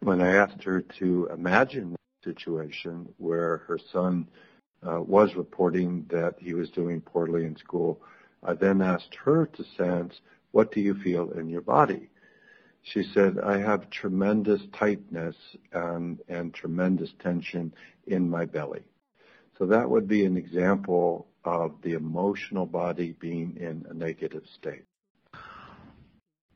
when I asked her to imagine a situation where her son uh, was reporting that he was doing poorly in school, I then asked her to sense, what do you feel in your body? She said, I have tremendous tightness and, and tremendous tension in my belly. So that would be an example of the emotional body being in a negative state.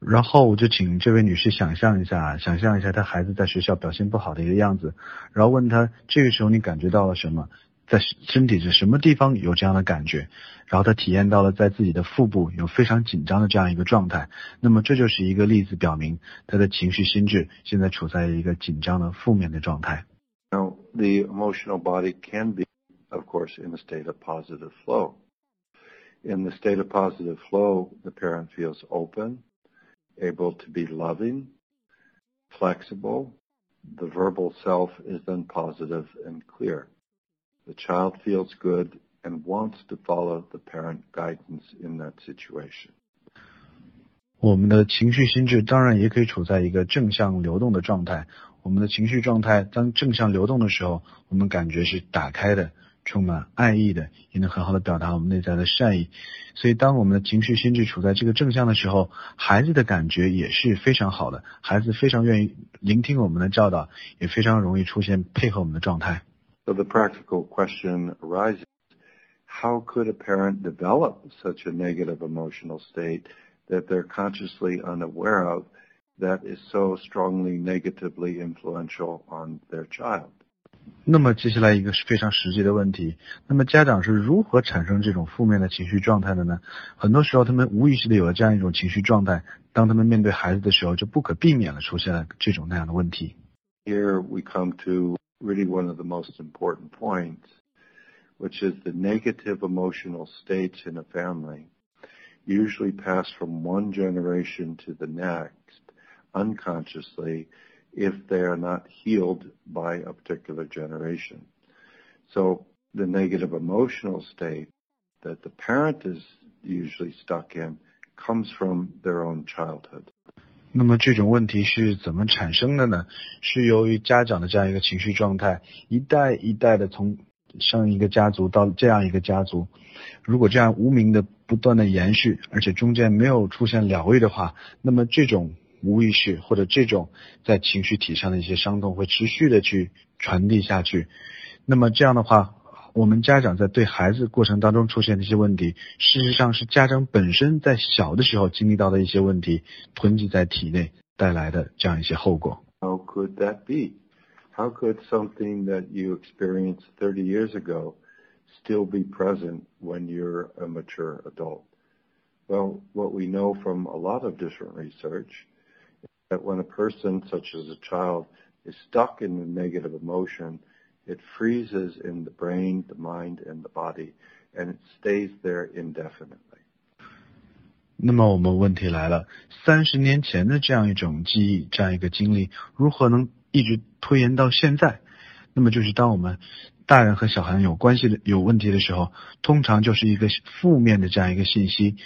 然后我就请这位女士想象一下，想象一下她孩子在学校表现不好的一个样子，然后问她这个时候你感觉到了什么？在身体的什么地方有这样的感觉？然后她体验到了在自己的腹部有非常紧张的这样一个状态。那么这就是一个例子，表明她的情绪心智现在处在一个紧张的负面的状态。Now the emotional body can be, of course, in a state of positive flow. In the state of positive flow, the parent feels open. able to be loving, flexible. The verbal self is then positive and clear. The child feels good and wants to follow the parent guidance in that situation. 我们的情绪心智当然也可以处在一个正向流动的状态。我们的情绪状态当正向流动的时候，我们感觉是打开的， 充满爱意的，也能很好的表达我们内在的善意。所以，当我们的情绪心智处在这个正向的时候，孩子的感觉也是非常好的。孩子非常愿意聆听我们的教导，也非常容易出现配合我们的状态。So the practical question arises: How could a parent develop such a negative emotional state that they're consciously unaware of that is so strongly negatively influential on their child? 那么接下来一个是非常实际的问题，那么家长是如何产生这种负面的情绪状态的呢？很多时候他们无意识的有了这样一种情绪状态，当他们面对孩子的时候，就不可避免的出现了这种那样的问题。Here we come to really one of the most important points, which is the negative emotional states in a family usually pass from one generation to the next unconsciously if they are not healed by a particular generation. So the negative emotional state that the parent is usually stuck in comes from their own childhood. 那么这种问题是怎么产生的呢？是由于家长的这样一个情绪状态，一代一代的从上一个家族到这样一个家族，如果这样无名的不断的延续，而且中间没有出现疗愈的话，那么这种 无意识或者这种在情绪体上的一些伤痛会持续的去传递下去。那么这样的话，我们家长在对孩子过程当中出现的一些问题，事实上是家长本身在小的时候经历到的一些问题囤积在体内带来的这样一些后果。How could that be? How could something that you experienced 30 years ago still be present when you're a mature adult? Well, what we know from a lot of different research that when a person, such as a child, is stuck in a negative emotion, it freezes in the brain, the mind, and the body, and it stays there indefinitely. 那么我们问题来了，三十年前的这样一种记忆，这样一个经历，如何能一直拖延到现在？那么就是当我们 大人和小孩有关系的有问题的时候，通常就是一个负面的这样一个信息，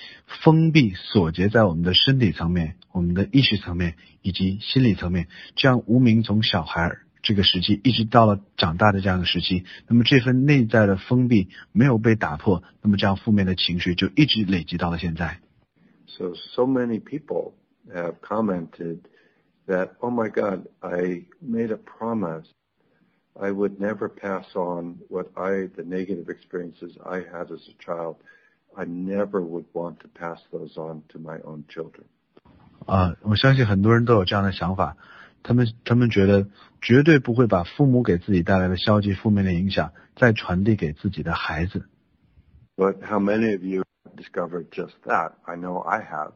封闭锁结在我们的身体层面、我们的意识层面以及心理层面，这样无名从小孩这个时期一直到了长大的这样的时期，那么这份内在的封闭没有被打破，那么这样负面的情绪就一直累积到了现在。So so many people have commented that, oh my God, I made a promise. I would never pass on what I, the negative experiences I had as a child, I never would want to pass those on to my own children. 啊，我相信很多人都有这样的想法，他们他们觉得绝对不会把父母给自己带来的消极负面的影响再传递给自己的孩子。But how many of you discovered just that? I know I have.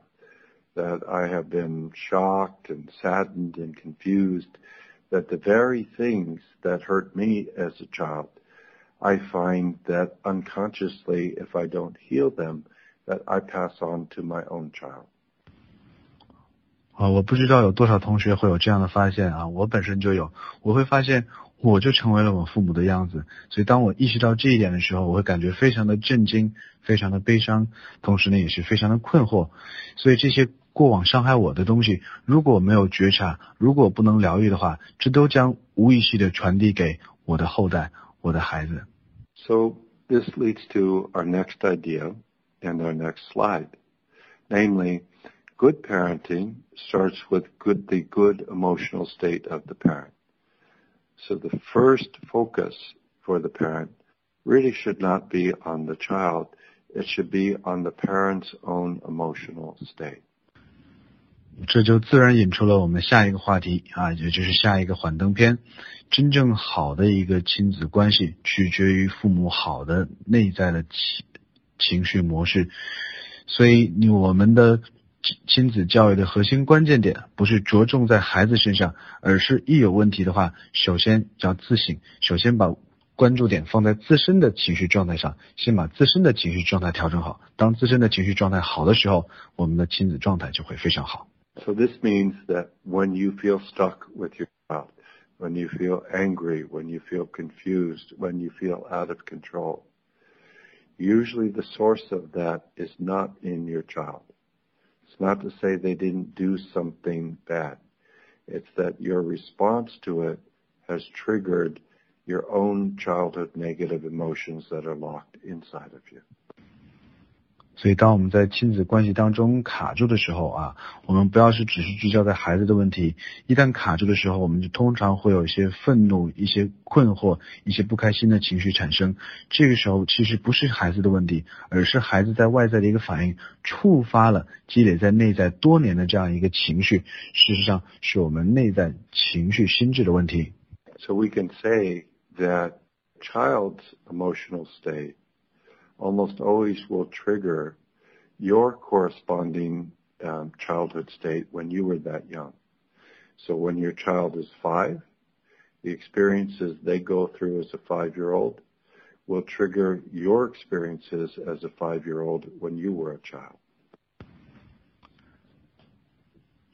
That I have been shocked and saddened and confused that the very things that hurt me as a child, I find that unconsciously, if I don't heal them, that I pass on to my own child. 啊，我不知道有多少同学会有这样的发现啊，我本身就有，我会发现我就成为了我父母的样子，所以当我意识到这一点的时候，我会感觉非常的震惊，非常的悲伤，同时呢也是非常的困惑，所以这些。 过往伤害我的东西，如果没有觉察，如果不能疗愈的话，这都将无意识的传递给我的后代，我的孩子。So this leads to our next idea and our next slide, namely. Good parenting starts with good, the good emotional state of the parent. So the first focus for the parent really should not be on the child. It should be on the parent's own emotional state. 这就自然引出了我们下一个话题啊，也就是下一个幻灯片。真正好的一个亲子关系，取决于父母好的内在的情情绪模式。所以，你我们的亲子教育的核心关键点不是着重在孩子身上，而是一有问题的话，首先要自省，首先把关注点放在自身的情绪状态上，先把自身的情绪状态调整好。当自身的情绪状态好的时候，我们的亲子状态就会非常好。So this means that when you feel stuck with your child, when you feel angry, when you feel confused, when you feel out of control, usually the source of that is not in your child. It's not to say they didn't do something bad. It's that your response to it has triggered your own childhood negative emotions that are locked inside of you. 所以，当我们在亲子关系当中卡住的时候啊，我们不要是只是聚焦在孩子的问题。一旦卡住的时候，我们就通常会有一些愤怒、一些困惑、一些不开心的情绪产生。这个时候，其实不是孩子的问题，而是孩子在外在的一个反应，触发了积累在内在多年的这样一个情绪。事实上，是我们内在情绪心智的问题。So we can say that child's emotional state almost always will trigger your corresponding um, childhood state when you were that young. So when your child is five, the experiences they go through as a five-year-old will trigger your experiences as a five-year-old when you were a child.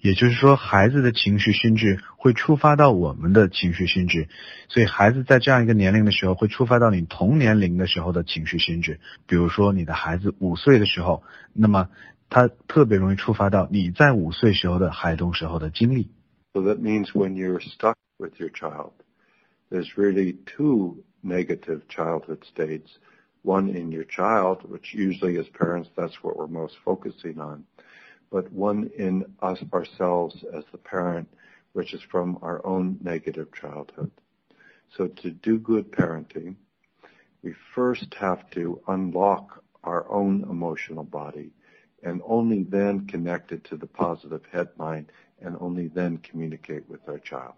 也就是说，孩子的情绪心智会触发到我们的情绪心智，所以孩子在这样一个年龄的时候，会触发到你同年龄的时候的情绪心智。比如说，你的孩子五岁的时候，那么他特别容易触发到你在五岁时候的孩童时候的经历。So that means when you're stuck with your child, there's really two negative childhood states. One in your child, which usually as parents, that's what we're most focusing on. But one in us ourselves as the parent, which is from our own negative childhood. So to do good parenting, we first have to unlock our own emotional body and only then connect it to the positive head mind and only then communicate with our child.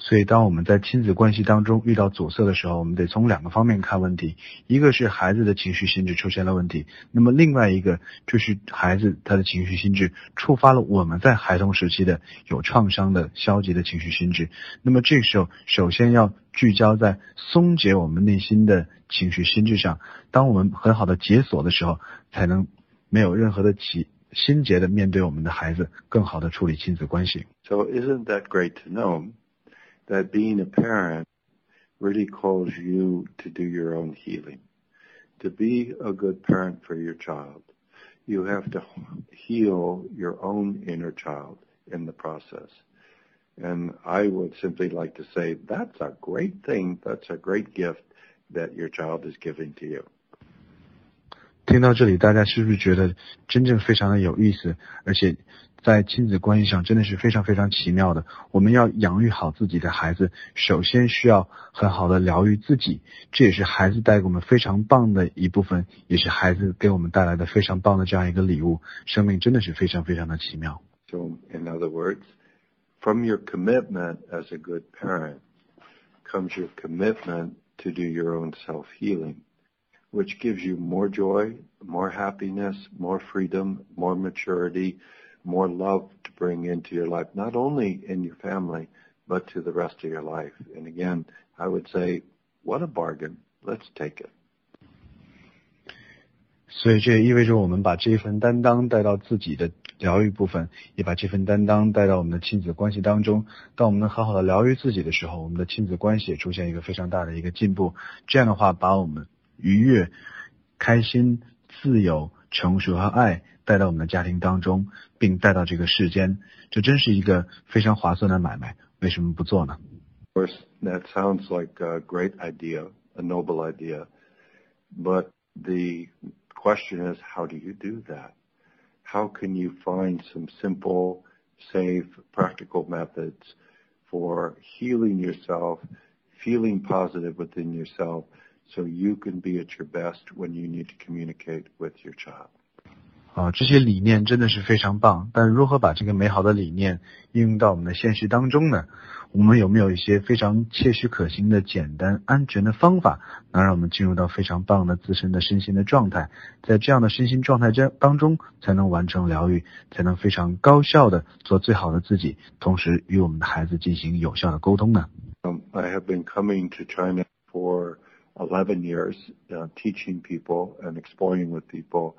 所以，当我们在亲子关系当中遇到阻塞的时候，我们得从两个方面看问题：一个是孩子的情绪心智出现了问题，那么另外一个就是孩子他的情绪心智触发了我们在孩童时期的有创伤的消极的情绪心智。那么这个时候，首先要聚焦在松解我们内心的情绪心智上。当我们很好的解锁的时候，才能没有任何的起心结的面对我们的孩子，更好的处理亲子关系。So isn't that great to know? that being a parent really calls you to do your own healing. To be a good parent for your child, you have to heal your own inner child in the process. And I would simply like to say that's a great thing. That's a great gift that your child is giving to you. 听到这里，大家是不是觉得真正非常的有意思，而且 在亲子关系上真的是非常非常奇妙的。我们要养育好自己的孩子，首先需要很好的疗愈自己，这也是孩子带给我们非常棒的一部分，也是孩子给我们带来的非常棒的这样一个礼物。生命真的是非常非常的奇妙。So in other words, from your commitment as a good parent comes your commitment to do your own self healing, which gives you more joy, more happiness, more freedom, more maturity. More love to bring into your life, not only in your family, but to the rest of your life. And again, I would say, what a bargain. Let's take it. 所以这也意味着我们把这一份担当带到自己的疗愈部分，也把这份担当带到我们的亲子关系当中。当我们能好好的疗愈自己的时候，我们的亲子关系也出现一个非常大的一个进步。这样的话，把我们愉悦、开心、自由。成熟和爱带到我们的家庭当中，并带到这个世间，这真是一个非常划算的买卖。为什么不做呢？Of course, that sounds like a great idea, a noble idea, but the question is, how do you do that? How can you find some simple, safe, practical methods for healing yourself, feeling positive within yourself, so you can be at your best when you need to communicate with your child. 啊，这些理念真的是非常棒，但如何把这个美好的理念应用到我们的现实当中呢？我们有没有一些非常切实可行的、简单、安全的方法，能让我们进入到非常棒的自身的身心的状态？在这样的身心状态这当中，才能完成疗愈，才能非常高效的做最好的自己，同时与我们的孩子进行有效的沟通呢？Um, I have been coming to China for eleven years, teaching people and exploring with people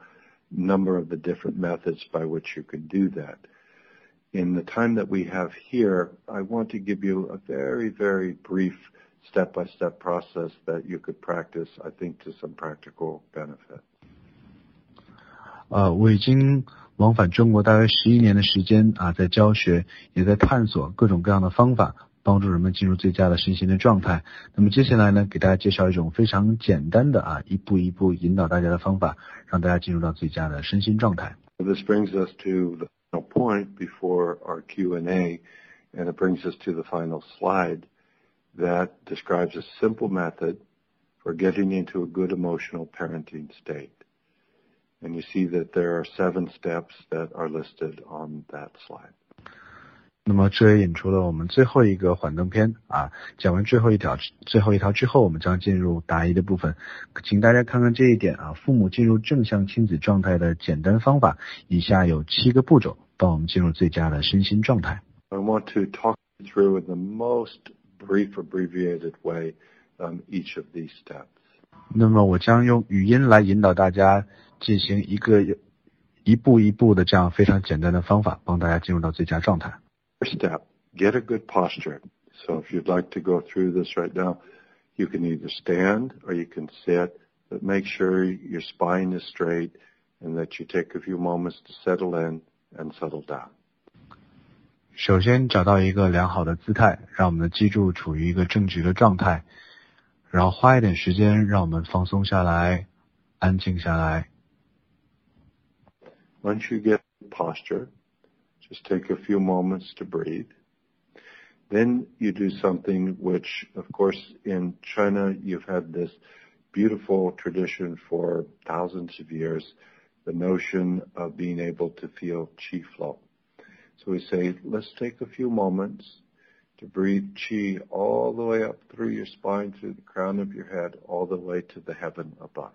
number of the different methods by which you can do that. in the time that we have here, I want to give you a very, very brief step-by-step process that you could practice, I think, to some practical benefit. 呃，我已经往返中国大约十一年的时间啊，在教学，也在探索各种各样的方法， 帮助人们进入最佳的身心的状态。那么接下来呢，给大家介绍一种非常简单的啊，一步一步引导大家的方法，让大家进入到最佳的身心状态。This brings us to the point before our Q&A, and it brings us to the final slide that describes a simple method for getting into a good emotional parenting state. And you see that there are seven steps that are listed on that slide. 那么这也引出了我们最后一个幻灯片啊，讲完最后一条最后一条之后，我们将进入答疑的部分，请大家看看这一点啊，父母进入正向亲子状态的简单方法，以下有七个步骤，帮我们进入最佳的身心状态。I want to talk through in the most brief abbreviated way um each of these steps. 那么我将用语音来引导大家进行一个一步一步的这样非常简单的方法，帮大家进入到最佳状态。First step, get a good posture. So if you'd like to go through this right now, you can either stand or you can sit, but make sure your spine is straight and that you take a few moments to settle in and settle down. 首先找到一个良好的姿态，让我们的脊柱处于一个正直的状态，然后花一点时间让我们放松下来，安静下来。Once you get posture, just take a few moments to breathe. Then you do something which, of course, in China, you've had this beautiful tradition for thousands of years, the notion of being able to feel chi flow. So we say, let's take a few moments to breathe chi all the way up through your spine, through the crown of your head, all the way to the heaven above.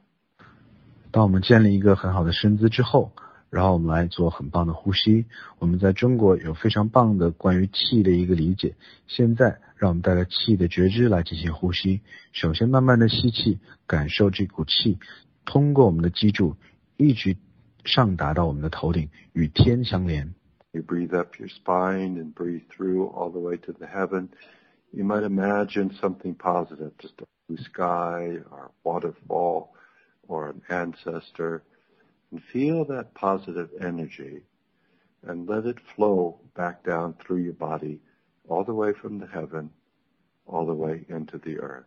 当我们建立一个很好的身姿之后， 然后我们来做很棒的呼吸。我们在中国有非常棒的关于气的一个理解。现在让我们带着气的觉知来进行呼吸。首先慢慢的吸气，感受这股气通过我们的脊柱一直上达到我们的头顶，与天相连。You breathe up your spine and breathe through all the way to the heaven. You might imagine something positive, just a blue sky or waterfall or an ancestor. And feel that positive energy and let it flow back down through your body all the way from the heaven all the way into the earth.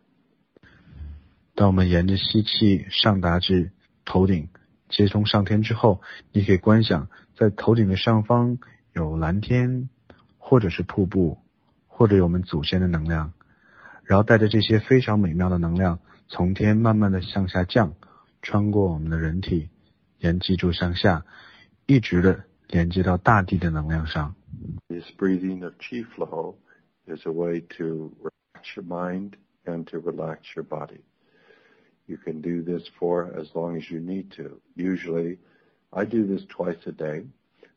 当我们沿着吸气上达至头顶，接通上天之后，你可以观想在头顶的上方有蓝天，或者是瀑布，或者有我们祖先的能量，然后带着这些非常美妙的能量，从天慢慢的向下降，穿过我们的人体，沿脊柱向下，一直的连接到大地的能量上。This breathing of qi flow is a way to relax your mind and to relax your body. You can do this for as long as you need to. Usually, I do this twice a day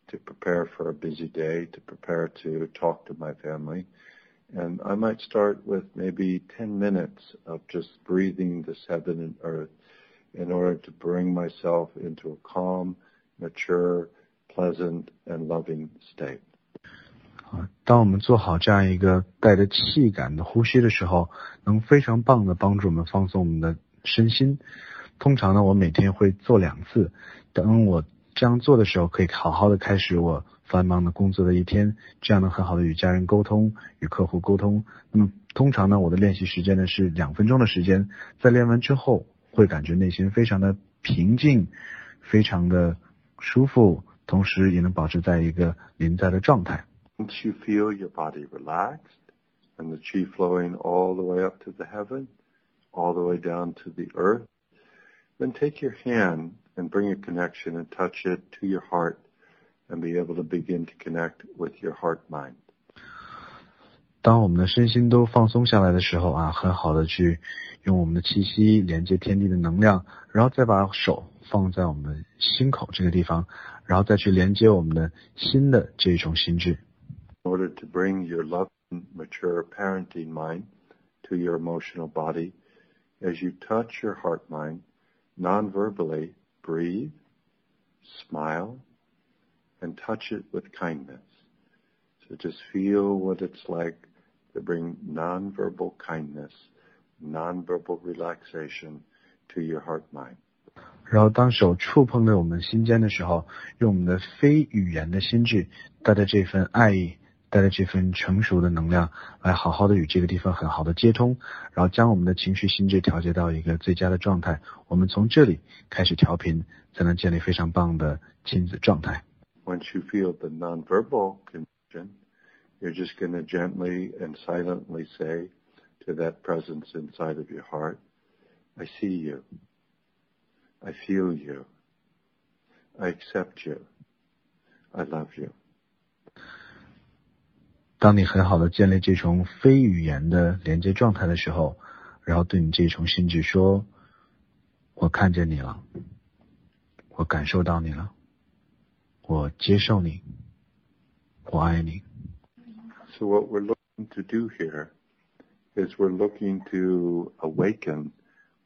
to prepare for a busy day, to prepare to talk to my family. And I might start with maybe 10 minutes of just breathing this heaven and earth in order to bring myself into a calm, mature, pleasant, and loving state. 当我们做好这样一个带着气感的呼吸的时候，能非常棒的帮助我们放松我们的身心。通常呢，我每天会做两次，等我这样做的时候，可以好好的开始我繁忙的工作的一天，这样能很好的与家人沟通，与客户沟通。那么通常呢，我的练习时间呢是两分钟的时间，在练完之后会感觉内心非常的平静，非常的舒服，同时也能保持在一个临在的状态。Once you feel your body relaxed and the chi flowing all the way up to the heaven, all the way down to the earth, then take your hand and bring a connection and touch it to your heart and be able to begin to connect with your heart mind. 当我们的身心都放松下来的时候啊，很好的去用我们的气息连接天地的能量，然后再把手放在我们心口这个地方，然后再去连接我们的心的这种心智。in order to bring your loving, mature parenting mind to your emotional body, as you touch your heart mind, non-verbally, breathe, smile, and touch it with kindness. So just feel what it's like to bring non-verbal kindness, non-verbal relaxation to your heart mind. 然后，当手触碰着我们心间的时候，用我们的非语言的心智，带着这份爱意带着这份成熟的能量，来好好的与这个地方很好的接通，然后将我们的情绪心智调节到一个最佳的状态。我们从这里开始调频，才能建立非常棒的亲子状态。Once you feel the nonverbal connection, you're just going to gently and silently say to that presence inside of your heart, "I see you. I feel you. I accept you. I love you." 当你很好的建立这种非语言的连接状态的时候，然后对你这种心智说：“我看见你了，我感受到你了，我接受你，我爱你。” So what we're looking to do here is we're looking to awaken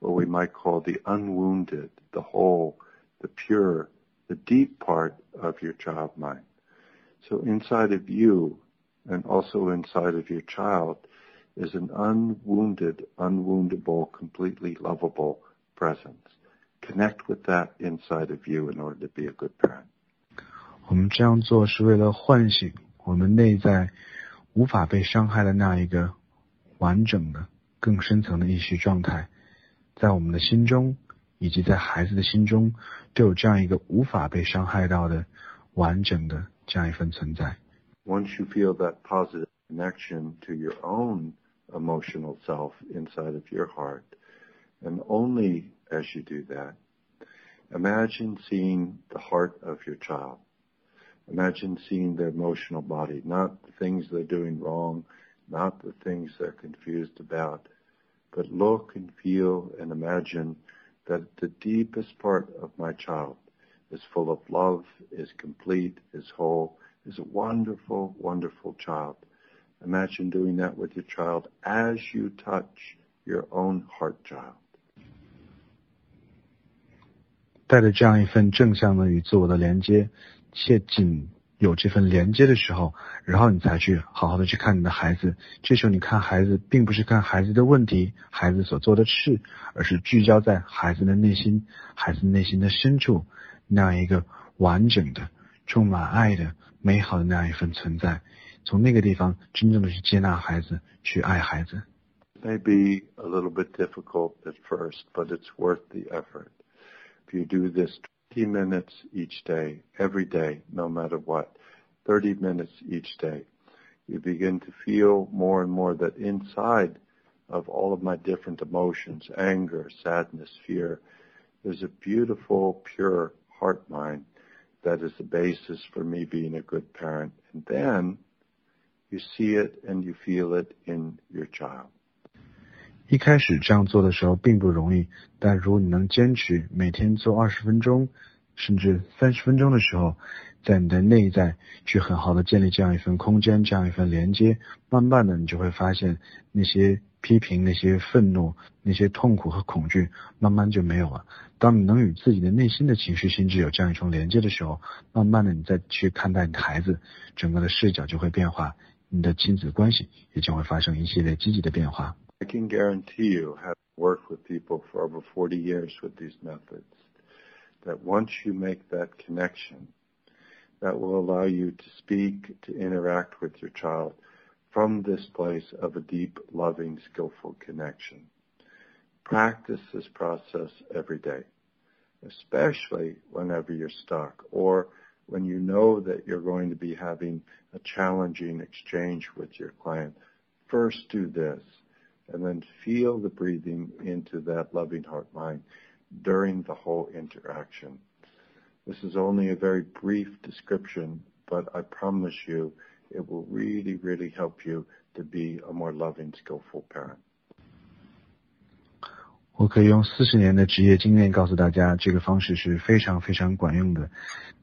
what we might call the unwounded, the whole, the pure, the deep part of your child mind. So inside of you and also inside of your child is an unwounded, unwoundable, completely lovable presence. Connect with that inside of you in order to be a good parent. 我们这样做是为了唤醒我们内在 无法被伤害的那一个完整的、更深层的意识状态，在我们的心中以及在孩子的心中都有这样一个无法被伤害到的完整的这样一份存在。once you feel that positive connection to your own emotional self inside of your heart, and only as you do that, imagine seeing the heart of your child. Imagine seeing their emotional body, not the things they're doing wrong, not the things they're confused about, but look and feel and imagine that the deepest part of my child is full of love, is complete, is whole, is a wonderful, wonderful child. Imagine doing that with your child as you touch your own heart child. 带着这样一份正向的与自我的连接， 且仅有这份连接的时候，然后你才去好好的去看你的孩子。这时候你看孩子，并不是看孩子的问题、孩子所做的事，而是聚焦在孩子的内心、孩子内心的深处那样一个完整的、充满爱的。美好的那样一份存在，从那个地方真正的去接纳孩子，去爱孩子。May be a little bit difficult at first, but it's worth the effort. to do this 20 minutes each day, every day, no matter what, 30 minutes each day, you begin to feel more and more that inside of all of my different emotions, anger, sadness, fear, there's a beautiful, pure heart mind that is the basis for me being a good parent. And then you see it and you feel it in your child. 一开始这样做的时候并不容易，但如果你能坚持每天做二十分钟，甚至三十分钟的时候，在你的内在去很好的建立这样一份空间，这样一份连接，慢慢的你就会发现那些批评、那些愤怒、那些痛苦和恐惧，慢慢就没有了。当你能与自己的内心的情绪心智有这样一种连接的时候，慢慢的你再去看待你的孩子，整个的视角就会变化，你的亲子关系也将会发生一系列积极的变化。I can guarantee you, having worked with people for over 40 years with these methods, that once you make that connection, that will allow you to speak, to interact with your child from this place of a deep, loving, skillful connection. Practice this process every day, especially whenever you're stuck or when you know that you're going to be having a challenging exchange with your client. First do this and then feel the breathing into that loving heart mind during the whole interaction. This is only a very brief description, but I promise you it will really, really help you to be a more loving, skillful parent. 我可以用四十年的职业经验告诉大家，这个方式是非常非常管用的。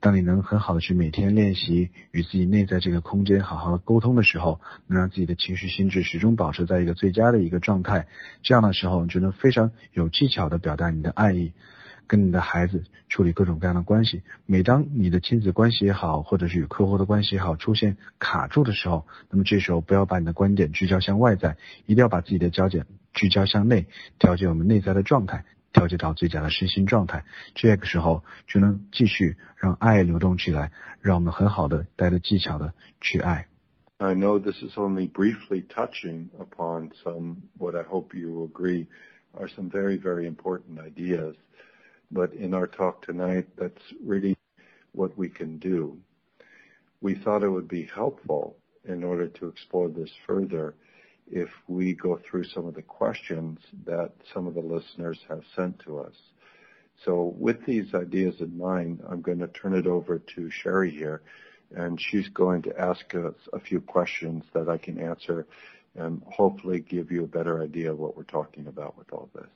当你能很好的去每天练习与自己内在这个空间好好的沟通的时候，能让自己的情绪心智始终保持在一个最佳的一个状态，这样的时候，你就能非常有技巧的表达你的爱意。跟你的孩子处理各种各样的关系。每当你的亲子关系也好，或者是与客户的关系也好出现卡住的时候，那么这时候不要把你的观点聚焦向外在，一定要把自己的焦点聚焦向内，调节我们内在的状态，调节到最佳的身心状态。这个时候就能继续让爱流动起来，让我们很好的带着技巧的去爱。I know this is only briefly touching upon some what I hope you agree are some very very important ideas. but in our talk tonight, that's really what we can do. We thought it would be helpful in order to explore this further if we go through some of the questions that some of the listeners have sent to us. So with these ideas in mind, I'm going to turn it over to Sherry here, and she's going to ask us a few questions that I can answer and hopefully give you a better idea of what we're talking about with all this.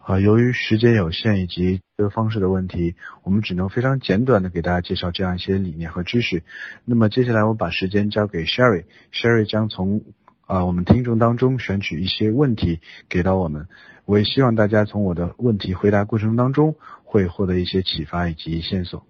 啊，由于时间有限以及这个方式的问题，我们只能非常简短的给大家介绍这样一些理念和知识。那么接下来我把时间交给 Sherry，Sherry 将从 啊我们听众当中选取一些问题给到我们。我也希望大家从我的问题回答过程当中会获得一些启发以及线索。